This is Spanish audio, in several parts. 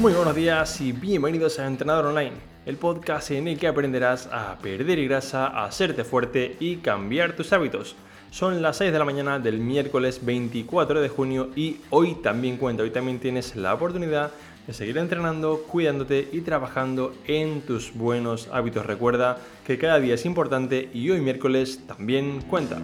Muy buenos días y bienvenidos a Entrenador Online, el podcast en el que aprenderás a perder grasa, a hacerte fuerte y cambiar tus hábitos. Son las 6 de la mañana del miércoles 24 de junio y hoy también cuenta, hoy también tienes la oportunidad de seguir entrenando, cuidándote y trabajando en tus buenos hábitos. Recuerda que cada día es importante y hoy miércoles también cuenta.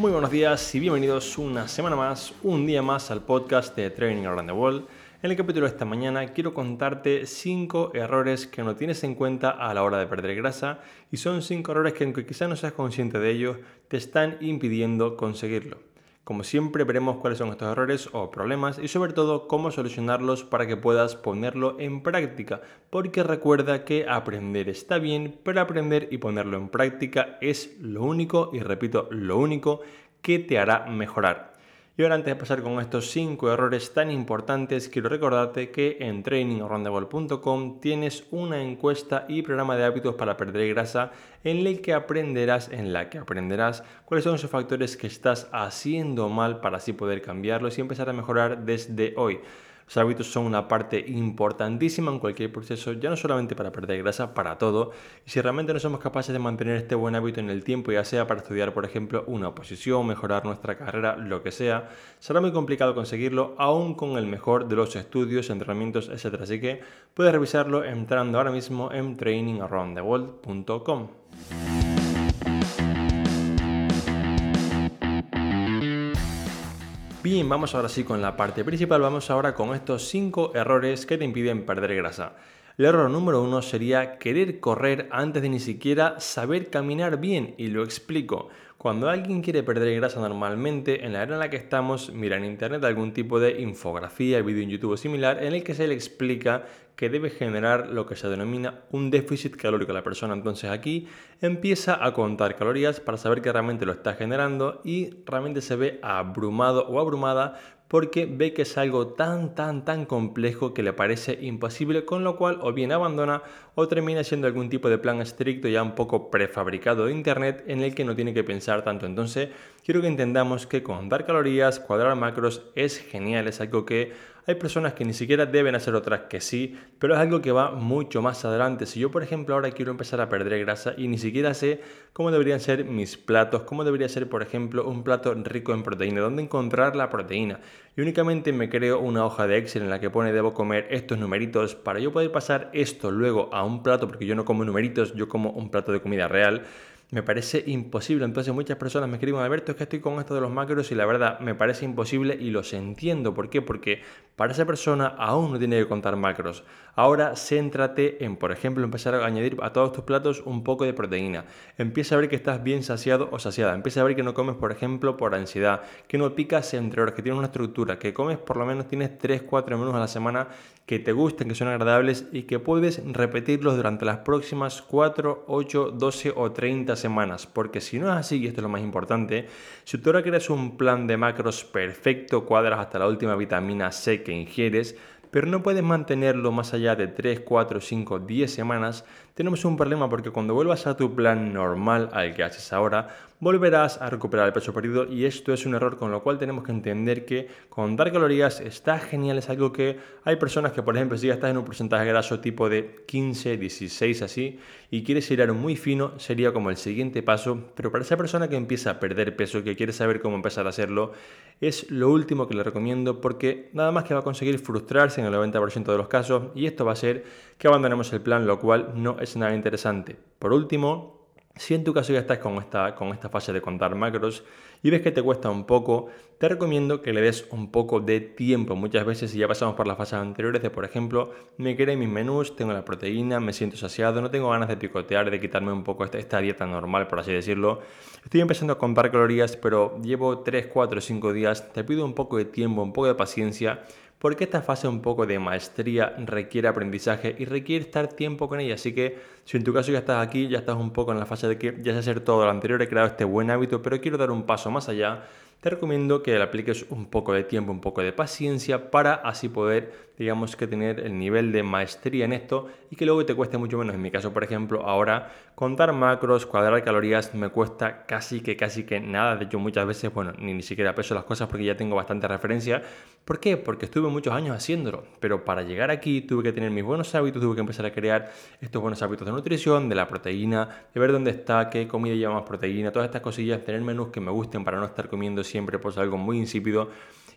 Muy buenos días y bienvenidos una semana más, un día más al podcast de Training Around the World. En el capítulo de esta mañana quiero contarte 5 errores que no tienes en cuenta a la hora de perder grasa y son 5 errores que aunque quizás no seas consciente de ellos, te están impidiendo conseguirlo. Como siempre veremos cuáles son estos errores o problemas y sobre todo cómo solucionarlos para que puedas ponerlo en práctica, porque recuerda que aprender está bien, pero aprender y ponerlo en práctica es lo único, y repito, lo único que te hará mejorar. Y ahora antes de pasar con estos 5 errores tan importantes, quiero recordarte que en trainingaroundtheworld.com tienes una encuesta y programa de hábitos para perder grasa en el que aprenderás, en la que aprenderás cuáles son esos factores que estás haciendo mal para así poder cambiarlos y empezar a mejorar desde hoy. Los hábitos son una parte importantísima en cualquier proceso, ya no solamente para perder grasa, para todo. Y si realmente no somos capaces de mantener este buen hábito en el tiempo, ya sea para estudiar, por ejemplo, una oposición, mejorar nuestra carrera, lo que sea, será muy complicado conseguirlo, aún con el mejor de los estudios, entrenamientos, etc. Así que puedes revisarlo entrando ahora mismo en trainingaroundtheworld.com. Bien, vamos ahora sí con la parte principal. Vamos ahora con estos 5 errores que te impiden perder grasa. El error número uno sería querer correr antes de ni siquiera saber caminar bien y lo explico. Cuando alguien quiere perder grasa normalmente, en la era en la que estamos, mira en internet algún tipo de infografía, vídeo en YouTube similar en el que se le explica que debe generar lo que se denomina un déficit calórico a la persona. Entonces aquí empieza a contar calorías para saber que realmente lo está generando y realmente se ve abrumado o abrumada porque ve que es algo tan, tan, tan complejo que le parece imposible, con lo cual o bien abandona o termina siendo algún tipo de plan estricto ya un poco prefabricado de Internet en el que no tiene que pensar tanto. Entonces, quiero que entendamos que contar calorías, cuadrar macros es genial, es algo que hay personas que ni siquiera deben hacer otras que sí, pero es algo que va mucho más adelante. Si yo, por ejemplo, ahora quiero empezar a perder grasa y ni siquiera sé cómo deberían ser mis platos, cómo debería ser, por ejemplo, un plato rico en proteína, dónde encontrar la proteína, y únicamente me creo una hoja de Excel en la que pone debo comer estos numeritos para yo poder pasar esto luego a un plato, porque yo no como numeritos, yo como un plato de comida real me parece imposible. Entonces muchas personas me escriben, Alberto, es que estoy con esto de los macros y la verdad me parece imposible y los entiendo. ¿Por qué? Porque para esa persona aún no tiene que contar macros. Ahora céntrate en, por ejemplo, empezar a añadir a todos tus platos un poco de proteína. Empieza a ver que estás bien saciado o saciada. Empieza a ver que no comes, por ejemplo, por ansiedad, que no picas entre horas, que tienes una estructura, que comes por lo menos tienes 3, 4 menús a la semana que te gusten, que son agradables y que puedes repetirlos durante las próximas 4, 8, 12 o 30 semanas. Porque si no es así, y esto es lo más importante, si tú ahora creas un plan de macros perfecto, cuadras hasta la última vitamina C que ingieres, pero no puedes mantenerlo más allá de 3, 4, 5, 10 semanas, tenemos un problema porque cuando vuelvas a tu plan normal al que haces ahora, volverás a recuperar el peso perdido y esto es un error con lo cual tenemos que entender que contar calorías está genial, es algo que hay personas que por ejemplo si ya estás en un porcentaje graso tipo de 15, 16 así y quieres a muy fino sería como el siguiente paso, pero para esa persona que empieza a perder peso, que quiere saber cómo empezar a hacerlo, es lo último que le recomiendo porque nada más que va a conseguir frustrarse en el 90% de los casos y esto va a ser que abandonemos el plan, lo cual no es nada interesante. Por último, si en tu caso ya estás con esta, con esta fase de contar macros y ves que te cuesta un poco, te recomiendo que le des un poco de tiempo. Muchas veces, si ya pasamos por las fases anteriores de, por ejemplo, me quedé mis menús, tengo la proteína, me siento saciado, no tengo ganas de picotear, de quitarme un poco esta, esta dieta normal, por así decirlo. Estoy empezando a contar calorías, pero llevo 3, 4, 5 días. Te pido un poco de tiempo, un poco de paciencia porque esta fase un poco de maestría requiere aprendizaje y requiere estar tiempo con ella. Así que si en tu caso ya estás aquí, ya estás un poco en la fase de que ya sé hacer todo lo anterior, he creado este buen hábito, pero quiero dar un paso más allá, te recomiendo que le apliques un poco de tiempo, un poco de paciencia para así poder, digamos que tener el nivel de maestría en esto y que luego te cueste mucho menos. En mi caso, por ejemplo, ahora contar macros, cuadrar calorías me cuesta casi que casi que nada. De hecho, muchas veces, bueno, ni, ni siquiera peso las cosas porque ya tengo bastante referencia. ¿Por qué? Porque estuve muchos años haciéndolo, pero para llegar aquí tuve que tener mis buenos hábitos, tuve que empezar a crear estos buenos hábitos de nutrición, de la proteína, de ver dónde está, qué comida lleva más proteína, todas estas cosillas, tener menús que me gusten para no estar comiendo siempre pues algo muy insípido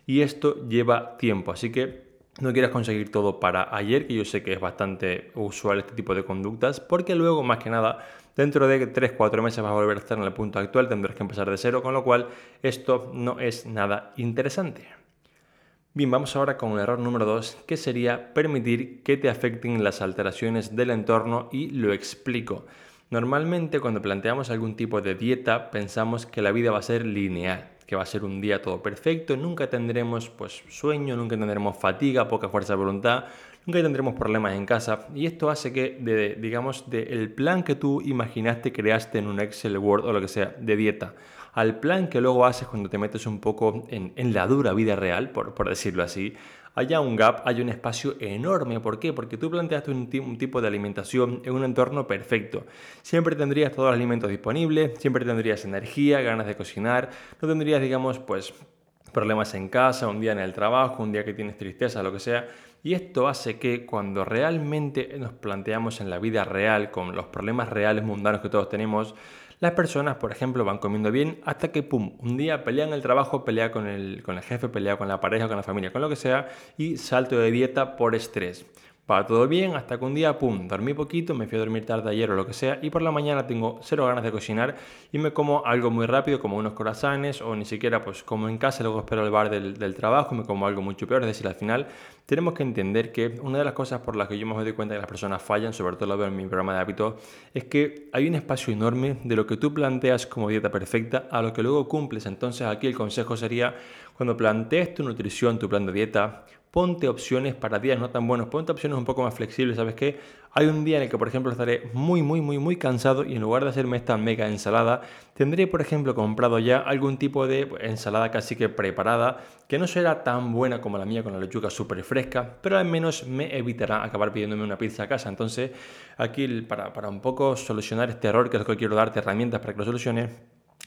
y esto lleva tiempo, así que no quieras conseguir todo para ayer, que yo sé que es bastante usual este tipo de conductas, porque luego más que nada dentro de 3-4 meses vas a volver a estar en el punto actual, tendrás que empezar de cero, con lo cual esto no es nada interesante. Bien, vamos ahora con el error número 2, que sería permitir que te afecten las alteraciones del entorno y lo explico. Normalmente cuando planteamos algún tipo de dieta pensamos que la vida va a ser lineal, que va a ser un día todo perfecto, nunca tendremos pues sueño, nunca tendremos fatiga, poca fuerza de voluntad, nunca tendremos problemas en casa. Y esto hace que digamos del plan que tú imaginaste creaste en un Excel Word o lo que sea de dieta al plan que luego haces cuando te metes un poco en, la dura vida real, por, por decirlo así, haya un gap, hay un espacio enorme. ¿Por qué? Porque tú planteaste un, un, tipo de alimentación en un entorno perfecto. Siempre tendrías todos los alimentos disponibles, siempre tendrías energía, ganas de cocinar, no tendrías, digamos, pues problemas en casa, un día en el trabajo, un día que tienes tristeza, lo que sea. Y esto hace que cuando realmente nos planteamos en la vida real, con los problemas reales mundanos que todos tenemos, las personas, por ejemplo, van comiendo bien hasta que, pum, un día pelean el trabajo, pelea con el, con el jefe, pelea con la pareja, con la familia, con lo que sea, y salto de dieta por estrés. Va todo bien hasta que un día, pum, dormí poquito, me fui a dormir tarde ayer o lo que sea y por la mañana tengo cero ganas de cocinar y me como algo muy rápido como unos corazones o ni siquiera pues como en casa, luego espero al bar del, trabajo me como algo mucho peor. Es decir, al final tenemos que entender que una de las cosas por las que yo me doy cuenta que las personas fallan, sobre todo lo veo en mi programa de hábitos, es que hay un espacio enorme de lo que tú planteas como dieta perfecta a lo que luego cumples. Entonces aquí el consejo sería cuando plantees tu nutrición, tu plan de dieta, ponte opciones para días no tan buenos, ponte opciones un poco más flexibles, ¿sabes qué? Hay un día en el que, por ejemplo, estaré muy, muy, muy, muy cansado y en lugar de hacerme esta mega ensalada, tendré, por ejemplo, comprado ya algún tipo de ensalada casi que preparada, que no será tan buena como la mía con la lechuga súper fresca, pero al menos me evitará acabar pidiéndome una pizza a casa. Entonces, aquí para, para un poco solucionar este error, que es lo que quiero darte herramientas para que lo soluciones,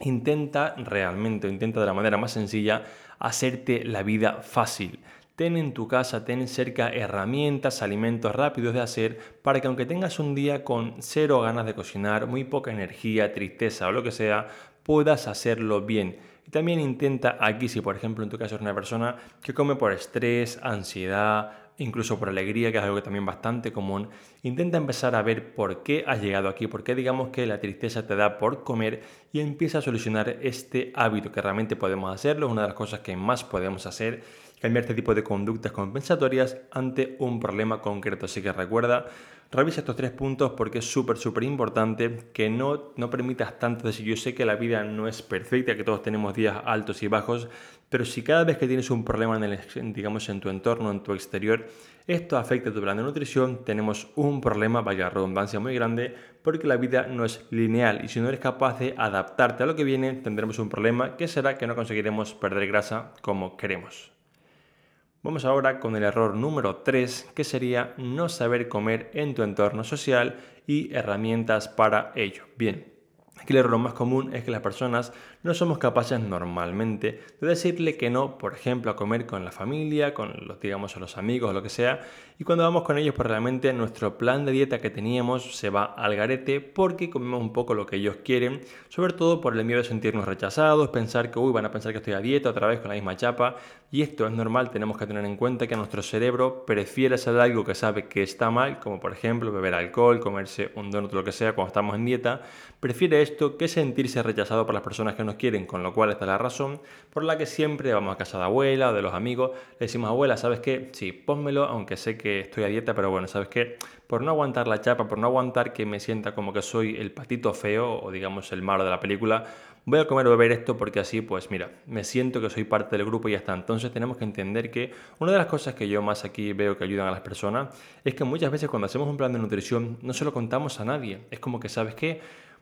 intenta realmente, intenta de la manera más sencilla, hacerte la vida fácil. Ten en tu casa, ten cerca herramientas, alimentos rápidos de hacer para que aunque tengas un día con cero ganas de cocinar, muy poca energía, tristeza o lo que sea, puedas hacerlo bien. Y también intenta aquí, si por ejemplo en tu caso eres una persona que come por estrés, ansiedad, incluso por alegría, que es algo que también bastante común, intenta empezar a ver por qué has llegado aquí, por qué digamos que la tristeza te da por comer y empieza a solucionar este hábito que realmente podemos hacerlo, es una de las cosas que más podemos hacer cambiar este tipo de conductas compensatorias ante un problema concreto. Así que recuerda, revisa estos tres puntos porque es súper, súper importante que no, no permitas tanto decir, yo sé que la vida no es perfecta, que todos tenemos días altos y bajos, pero si cada vez que tienes un problema en, el, digamos, en tu entorno, en tu exterior, esto afecta a tu plan de nutrición, tenemos un problema, vaya redundancia muy grande, porque la vida no es lineal y si no eres capaz de adaptarte a lo que viene, tendremos un problema que será que no conseguiremos perder grasa como queremos. Vamos ahora con el error número 3, que sería no saber comer en tu entorno social y herramientas para ello. Bien, Aquí el error más común es que las personas no somos capaces normalmente de decirle que no, por ejemplo, a comer con la familia, con los, digamos, los amigos lo que sea, y cuando vamos con ellos, pues realmente nuestro plan de dieta que teníamos se va al garete porque comemos un poco lo que ellos quieren, sobre todo por el miedo de sentirnos rechazados, pensar que, uy, van a pensar que estoy a dieta otra vez con la misma chapa, y esto es normal, tenemos que tener en cuenta que nuestro cerebro prefiere hacer algo que sabe que está mal, como por ejemplo beber alcohol, comerse un donut lo que sea cuando estamos en dieta, prefiere esto que sentirse rechazado por las personas que nos quieren, con lo cual esta es la razón por la que siempre vamos a casa de abuela o de los amigos, le decimos abuela, ¿sabes qué? Sí, pónmelo, aunque sé que estoy a dieta, pero bueno, ¿sabes qué? Por no aguantar la chapa, por no aguantar que me sienta como que soy el patito feo o digamos el malo de la película, voy a comer o beber esto porque así, pues mira, me siento que soy parte del grupo y ya está. Entonces tenemos que entender que una de las cosas que yo más aquí veo que ayudan a las personas es que muchas veces cuando hacemos un plan de nutrición no se lo contamos a nadie. Es como que, ¿sabes qué?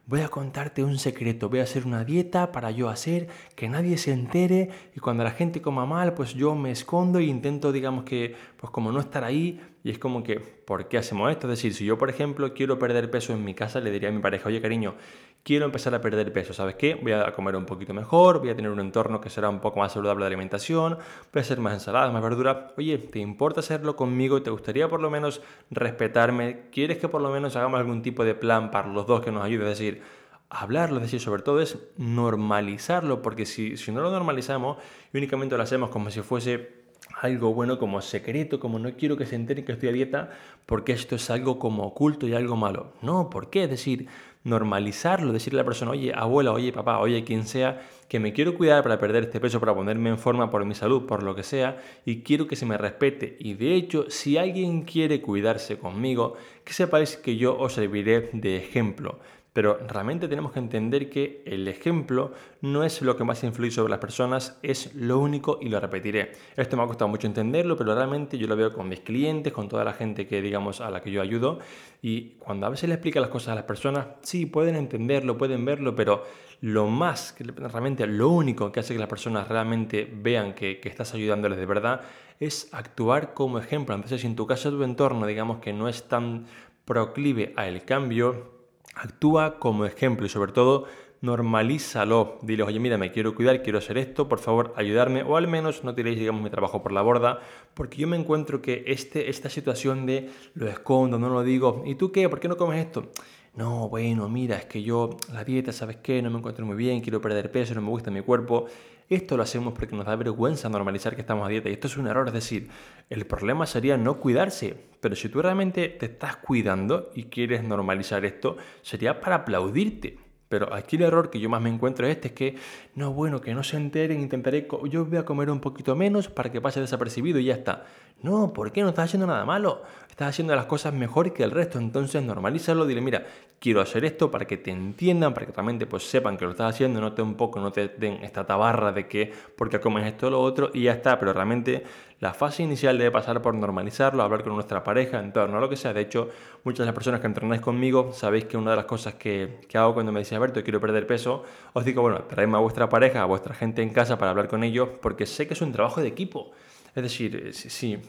Voy a contarte un secreto, voy a hacer una dieta para yo hacer que nadie se entere y cuando la gente coma mal, pues yo me escondo e intento, digamos que, pues como no estar ahí y es como que, ¿por qué hacemos esto? Es decir, si yo, por ejemplo, quiero perder peso en mi casa, le diría a mi pareja, oye cariño, quiero empezar a perder peso, ¿sabes qué? Voy a comer un poquito mejor, voy a tener un entorno que será un poco más saludable de alimentación, voy a hacer más ensaladas, más verdura. Oye, ¿te importa hacerlo conmigo? ¿Te gustaría por lo menos respetarme? ¿Quieres que por lo menos hagamos algún tipo de plan para los dos que nos ayude? Es decir, hablarlo, es decir, sobre todo es normalizarlo, porque si, si no lo normalizamos y únicamente lo hacemos como si fuese algo bueno como secreto, como no quiero que se enteren que estoy a dieta, porque esto es algo como oculto y algo malo. No, ¿por qué? Es decir, normalizarlo, decirle a la persona, oye, abuela, oye, papá, oye, quien sea, que me quiero cuidar para perder este peso, para ponerme en forma por mi salud, por lo que sea, y quiero que se me respete. Y de hecho, si alguien quiere cuidarse conmigo, que sepáis que yo os serviré de ejemplo. Pero realmente tenemos que entender que el ejemplo no es lo que más influye sobre las personas, es lo único y lo repetiré. Esto me ha costado mucho entenderlo, pero realmente yo lo veo con mis clientes, con toda la gente que digamos a la que yo ayudo y cuando a veces le explica las cosas a las personas, sí, pueden entenderlo, pueden verlo, pero lo más, realmente lo único que hace que las personas realmente vean que, que estás ayudándoles de verdad es actuar como ejemplo. Entonces, si en tu caso tu entorno, digamos que no es tan proclive al cambio, Actúa como ejemplo y sobre todo normalízalo. Dile, oye, mira, me quiero cuidar, quiero hacer esto, por favor, ayudarme. O al menos no tiréis, digamos, mi trabajo por la borda, porque yo me encuentro que este, esta situación de lo escondo, no lo digo, ¿y tú qué? ¿Por qué no comes esto? No, bueno, mira, es que yo la dieta, ¿sabes qué? No me encuentro muy bien, quiero perder peso, no me gusta mi cuerpo. Esto lo hacemos porque nos da vergüenza normalizar que estamos a dieta y esto es un error, es decir, el problema sería no cuidarse, pero si tú realmente te estás cuidando y quieres normalizar esto, sería para aplaudirte. Pero aquí el error que yo más me encuentro es este, es que, no, bueno, que no se enteren, intentaré, yo voy a comer un poquito menos para que pase desapercibido y ya está. No, ¿por qué? No estás haciendo nada malo. Estás haciendo las cosas mejor que el resto. Entonces normalízalo, dile, mira, quiero hacer esto para que te entiendan, para que realmente pues sepan que lo estás haciendo, no te un poco, no te den esta tabarra de que porque comes esto o lo otro y ya está. Pero realmente la fase inicial debe pasar por normalizarlo, hablar con nuestra pareja, en torno a lo que sea. De hecho, muchas de las personas que entrenáis conmigo, sabéis que una de las cosas que, que hago cuando me dice Alberto, quiero perder peso, os digo, bueno, traedme a vuestra pareja, a vuestra gente en casa para hablar con ellos, porque sé que es un trabajo de equipo. Es decir, si, si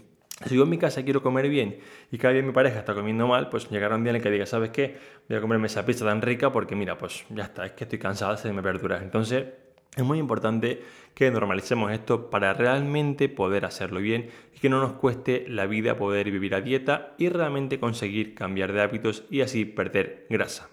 yo en mi casa quiero comer bien y cada día mi pareja está comiendo mal, pues llegará un día en el que diga, ¿sabes qué? Voy a comerme esa pizza tan rica porque mira, pues ya está, es que estoy cansada de hacerme verduras. Entonces, es muy importante que normalicemos esto para realmente poder hacerlo bien y que no nos cueste la vida poder vivir a dieta y realmente conseguir cambiar de hábitos y así perder grasa.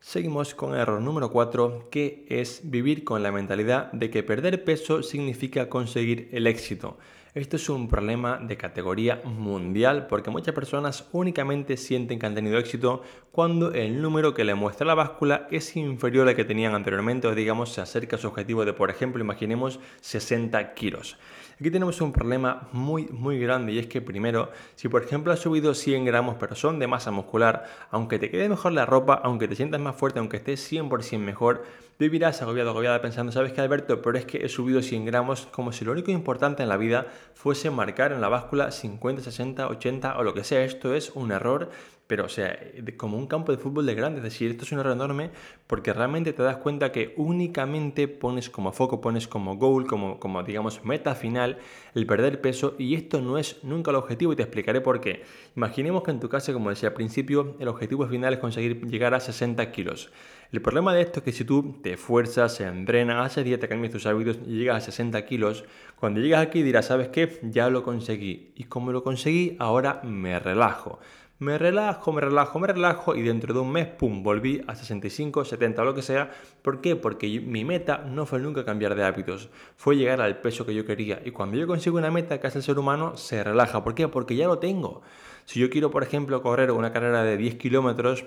Seguimos con el error número 4, que es vivir con la mentalidad de que perder peso significa conseguir el éxito. Esto es un problema de categoría mundial porque muchas personas únicamente sienten que han tenido éxito cuando el número que le muestra la báscula es inferior al que tenían anteriormente o digamos se acerca a su objetivo de, por ejemplo, imaginemos 60 kilos. Aquí tenemos un problema muy, muy grande y es que primero, si por ejemplo has subido 100 gramos pero son de masa muscular, aunque te quede mejor la ropa, aunque te sientas más fuerte, aunque estés 100% mejor, vivirás agobiado, agobiada pensando, ¿sabes qué Alberto? Pero es que he subido 100 gramos como si lo único importante en la vida fuese marcar en la báscula 50, 60, 80 o lo que sea. Esto es un error pero o sea, como un campo de fútbol de grande, es decir, esto es un error enorme porque realmente te das cuenta que únicamente pones como foco, pones como goal, como, como digamos meta final el perder peso y esto no es nunca el objetivo y te explicaré por qué. Imaginemos que en tu caso, como decía al principio, el objetivo final es conseguir llegar a 60 kilos. El problema de esto es que si tú te esfuerzas, entrenas, haces dieta, cambias tus hábitos y llegas a 60 kilos, cuando llegas aquí dirás, ¿sabes qué? Ya lo conseguí. Y como lo conseguí, ahora me relajo. Me relajo, me relajo, me relajo y dentro de un mes, pum, volví a 65, 70 o lo que sea. ¿Por qué? Porque mi meta no fue nunca cambiar de hábitos, fue llegar al peso que yo quería. Y cuando yo consigo una meta que hace el ser humano, se relaja. ¿Por qué? Porque ya lo tengo. Si yo quiero, por ejemplo, correr una carrera de 10 kilómetros,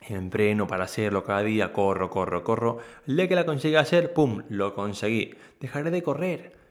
entreno para hacerlo cada día, corro, corro, corro. El día que la consiga hacer, ¡pum!, lo conseguí. Dejaré de correr.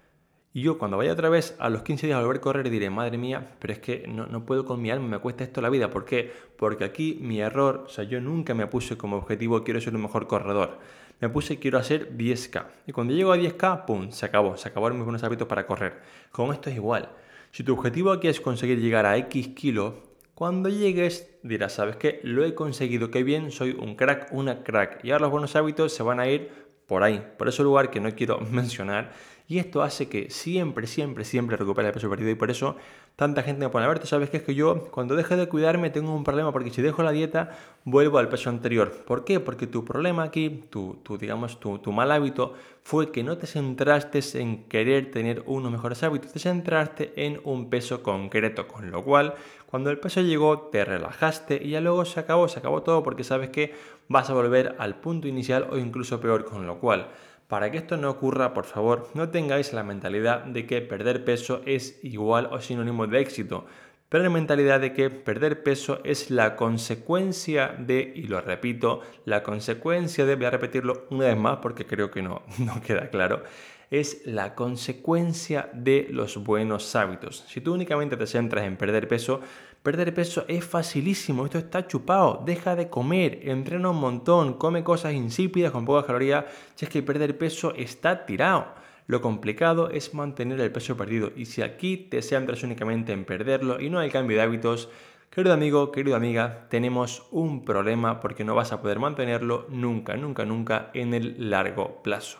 Y yo cuando vaya otra vez a los 15 días a volver a correr diré, madre mía, pero es que no, no, puedo con mi alma, me cuesta esto la vida. ¿Por qué? Porque aquí mi error, o sea, yo nunca me puse como objetivo quiero ser un mejor corredor. Me puse quiero hacer 10K. Y cuando llego a 10K, ¡pum! Se acabó, se acabaron mis buenos hábitos para correr. Con esto es igual. Si tu objetivo aquí es conseguir llegar a X kilo, Cuando llegues dirás, ¿sabes qué? Lo he conseguido, qué bien, soy un crack, una crack. Y ahora los buenos hábitos se van a ir por ahí, por ese lugar que no quiero mencionar. Y esto hace que siempre, siempre, siempre recupere el peso perdido. Y por eso tanta gente me pone, a ver, tú sabes que es que yo cuando deje de cuidarme tengo un problema, porque si dejo la dieta vuelvo al peso anterior. ¿Por qué? Porque tu problema aquí, tu, tu digamos, tu, tu mal hábito fue que no te centraste en querer tener unos mejores hábitos, te centraste en un peso concreto. Con lo cual, cuando el peso llegó, te relajaste y ya luego se acabó, se acabó todo porque sabes que vas a volver al punto inicial o incluso peor. Con lo cual, para que esto no ocurra, por favor, no tengáis la mentalidad de que perder peso es igual o sinónimo de éxito, pero la mentalidad de que perder peso es la consecuencia de, y lo repito, la consecuencia de, voy a repetirlo una vez más porque creo que no, no queda claro, es la consecuencia de los buenos hábitos. Si tú únicamente te centras en perder peso, perder peso es facilísimo, esto está chupado, deja de comer, entrena un montón, come cosas insípidas con pocas calorías, si es que perder peso está tirado. Lo complicado es mantener el peso perdido y si aquí te centras únicamente en perderlo y no el cambio de hábitos, Querido amigo, querida amiga, tenemos un problema porque no vas a poder mantenerlo nunca, nunca, nunca en el largo plazo.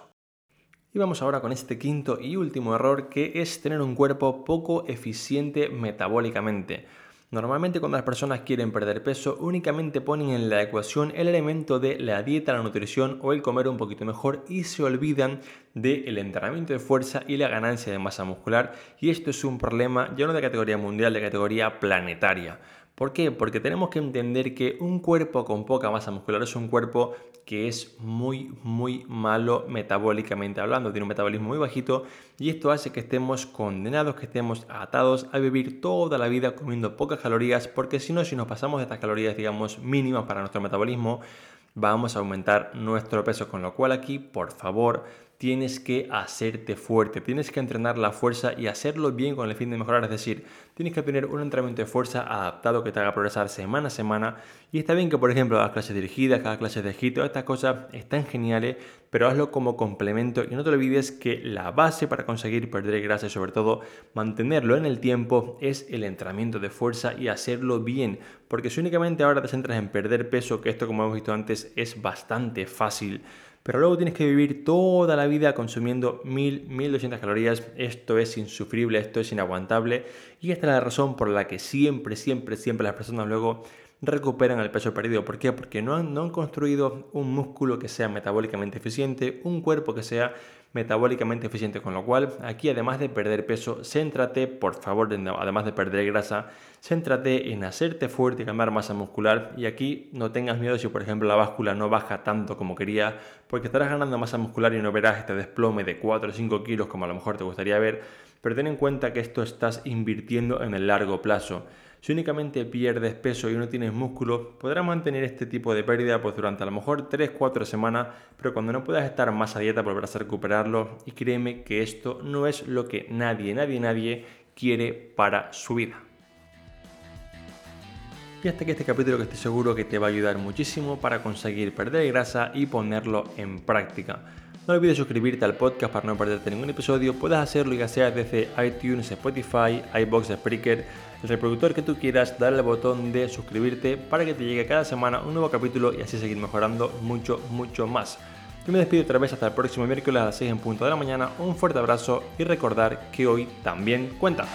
Y vamos ahora con este quinto y último error que es tener un cuerpo poco eficiente metabólicamente. Normalmente cuando las personas quieren perder peso únicamente ponen en la ecuación el elemento de la dieta, la nutrición o el comer un poquito mejor y se olvidan del entrenamiento de fuerza y la ganancia de masa muscular y esto es un problema ya no de categoría mundial, de categoría planetaria. ¿Por qué? Porque tenemos que entender que un cuerpo con poca masa muscular es un cuerpo que es muy, muy malo metabólicamente hablando, tiene un metabolismo muy bajito y esto hace que estemos condenados, que estemos atados a vivir toda la vida comiendo pocas calorías, porque si no, si nos pasamos de estas calorías, digamos, mínimas para nuestro metabolismo, vamos a aumentar nuestro peso, con lo cual aquí, por favor, tienes que hacerte fuerte, tienes que entrenar la fuerza y hacerlo bien con el fin de mejorar, es decir, tienes que tener un entrenamiento de fuerza adaptado que te haga progresar semana a semana. Y está bien que por ejemplo hagas clases dirigidas, hagas clases de todas estas cosas están geniales, pero hazlo como complemento. Y no te olvides que la base para conseguir perder grasa y sobre todo mantenerlo en el tiempo es el entrenamiento de fuerza y hacerlo bien, porque si únicamente ahora te centras en perder peso, que esto como hemos visto antes es bastante fácil, pero luego tienes que vivir toda la vida consumiendo 1000, 1200 calorías. Esto es insufrible, esto es inaguantable. Y esta es la razón por la que siempre, siempre, siempre las personas luego recuperan el peso perdido. ¿Por qué? Porque no han, no han construido un músculo que sea metabólicamente eficiente, un cuerpo que sea metabólicamente eficiente. Con lo cual, aquí además de perder peso, céntrate, por favor, además de perder grasa, céntrate en hacerte fuerte y cambiar masa muscular. Y aquí no tengas miedo si, por ejemplo, la báscula no baja tanto como quería, porque estarás ganando masa muscular y no verás este desplome de 4 o 5 kilos como a lo mejor te gustaría ver. Pero ten en cuenta que esto estás invirtiendo en el largo plazo. Si únicamente pierdes peso y no tienes músculo, podrás mantener este tipo de pérdida pues durante a lo mejor 3-4 semanas, pero cuando no puedas estar más a dieta volverás a recuperarlo y créeme que esto no es lo que nadie, nadie, nadie quiere para su vida. Y hasta aquí este capítulo que estoy seguro que te va a ayudar muchísimo para conseguir perder grasa y ponerlo en práctica. No olvides suscribirte al podcast para no perderte ningún episodio. Puedes hacerlo ya sea desde iTunes, Spotify, iBox, Spreaker, el reproductor que tú quieras, darle al botón de suscribirte para que te llegue cada semana un nuevo capítulo y así seguir mejorando mucho, mucho más. Yo me despido otra vez hasta el próximo miércoles a las 6 en punto de la mañana. Un fuerte abrazo y recordar que hoy también cuenta.